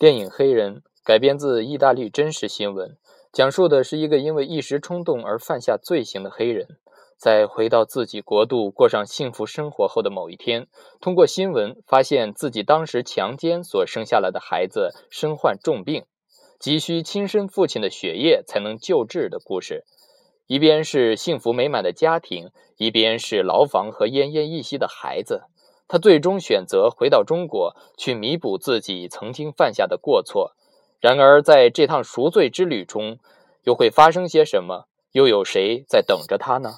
电影《黑人》改编自意大利真实新闻，讲述的是一个因为一时冲动而犯下罪行的黑人，在回到自己国度过上幸福生活后的某一天，通过新闻发现自己当时强奸所生下来的孩子身患重病，急需亲生父亲的血液才能救治的故事。一边是幸福美满的家庭，一边是牢房和奄奄一息的孩子。他最终选择回到中国，去弥补自己曾经犯下的过错。然而，在这趟赎罪之旅中，又会发生些什么？又有谁在等着他呢？